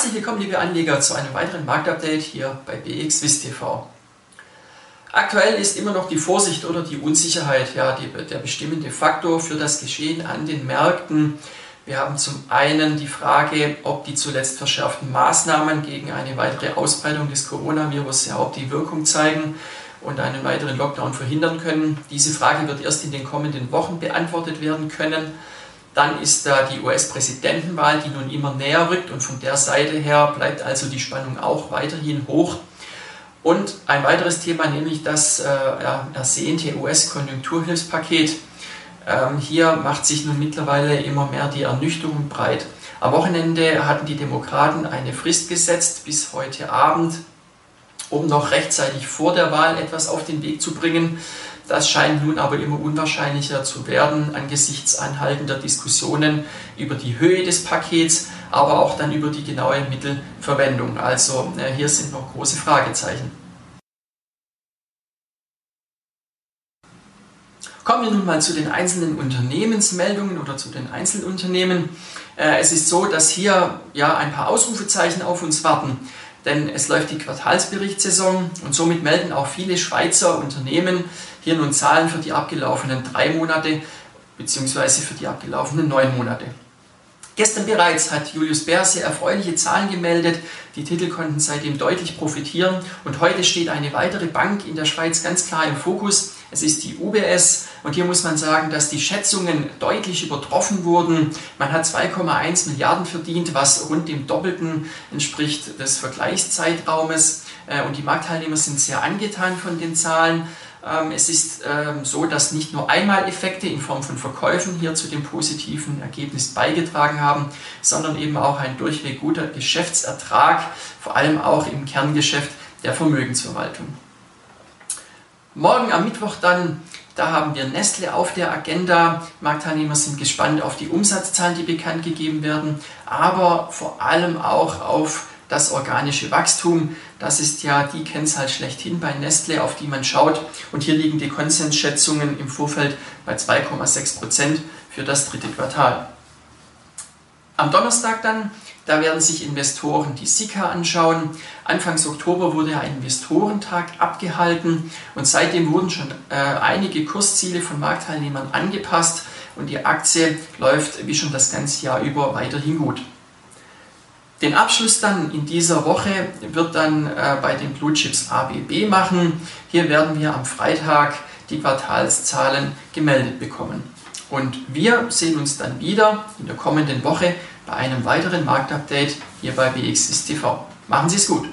Herzlich willkommen, liebe Anleger, zu einem weiteren Marktupdate hier bei BXWIST TV. Aktuell ist immer noch die Vorsicht oder die Unsicherheit ja, die, der bestimmende Faktor für das Geschehen an den Märkten. Wir haben zum einen die Frage, ob die zuletzt verschärften Maßnahmen gegen eine weitere Ausbreitung des Coronavirus überhaupt die Wirkung zeigen und einen weiteren Lockdown verhindern können. Diese Frage wird erst in den kommenden Wochen beantwortet werden können. Dann ist da die US-Präsidentenwahl, die nun immer näher rückt und von der Seite her bleibt also die Spannung auch weiterhin hoch. Und ein weiteres Thema, nämlich das äh, ersehnte US-Konjunkturhilfspaket. Ähm, hier macht sich nun mittlerweile immer mehr die Ernüchterung breit. Am Wochenende hatten die Demokraten eine Frist gesetzt bis heute Abend, um noch rechtzeitig vor der Wahl etwas auf den Weg zu bringen. Das scheint nun aber immer unwahrscheinlicher zu werden angesichts anhaltender Diskussionen über die Höhe des Pakets, aber auch dann über die genaue Mittelverwendung. Also äh, hier sind noch große Fragezeichen. Kommen wir nun mal zu den einzelnen Unternehmensmeldungen oder zu den Einzelunternehmen. Äh, es ist so, dass hier ja ein paar Ausrufezeichen auf uns warten denn es läuft die Quartalsberichtssaison und somit melden auch viele Schweizer Unternehmen hier nun Zahlen für die abgelaufenen drei Monate bzw. für die abgelaufenen neun Monate. Gestern bereits hat Julius Bär sehr erfreuliche Zahlen gemeldet. Die Titel konnten seitdem deutlich profitieren. Und heute steht eine weitere Bank in der Schweiz ganz klar im Fokus. Es ist die UBS. Und hier muss man sagen, dass die Schätzungen deutlich übertroffen wurden. Man hat 2,1 Milliarden verdient, was rund dem Doppelten entspricht des Vergleichszeitraumes. Äh, und die Marktteilnehmer sind sehr angetan von den Zahlen. Ähm, es ist ähm, so, dass nicht nur Einmaleffekte in Form von Verkäufen hier zu dem positiven Ergebnis beigetragen haben, sondern eben auch ein durchweg guter Geschäftsertrag, vor allem auch im Kerngeschäft der Vermögensverwaltung. Morgen am Mittwoch dann, da haben wir Nestle auf der Agenda. Marktteilnehmer sind gespannt auf die Umsatzzahlen, die bekannt gegeben werden, aber vor allem auch auf das organische Wachstum. Das ist ja die Kennzahl schlechthin bei Nestle, auf die man schaut. Und hier liegen die Konsensschätzungen im Vorfeld bei 2,6 Prozent für das dritte Quartal. Am Donnerstag dann, da werden sich Investoren die Sika anschauen. Anfangs Oktober wurde ein Investorentag abgehalten und seitdem wurden schon äh, einige Kursziele von Marktteilnehmern angepasst und die Aktie läuft wie schon das ganze Jahr über weiterhin gut. Den Abschluss dann in dieser Woche wird dann äh, bei den Blue Chips ABB machen. Hier werden wir am Freitag die Quartalszahlen gemeldet bekommen. Und wir sehen uns dann wieder in der kommenden Woche bei einem weiteren Marktupdate hier bei BXSTV. Machen Sie es gut!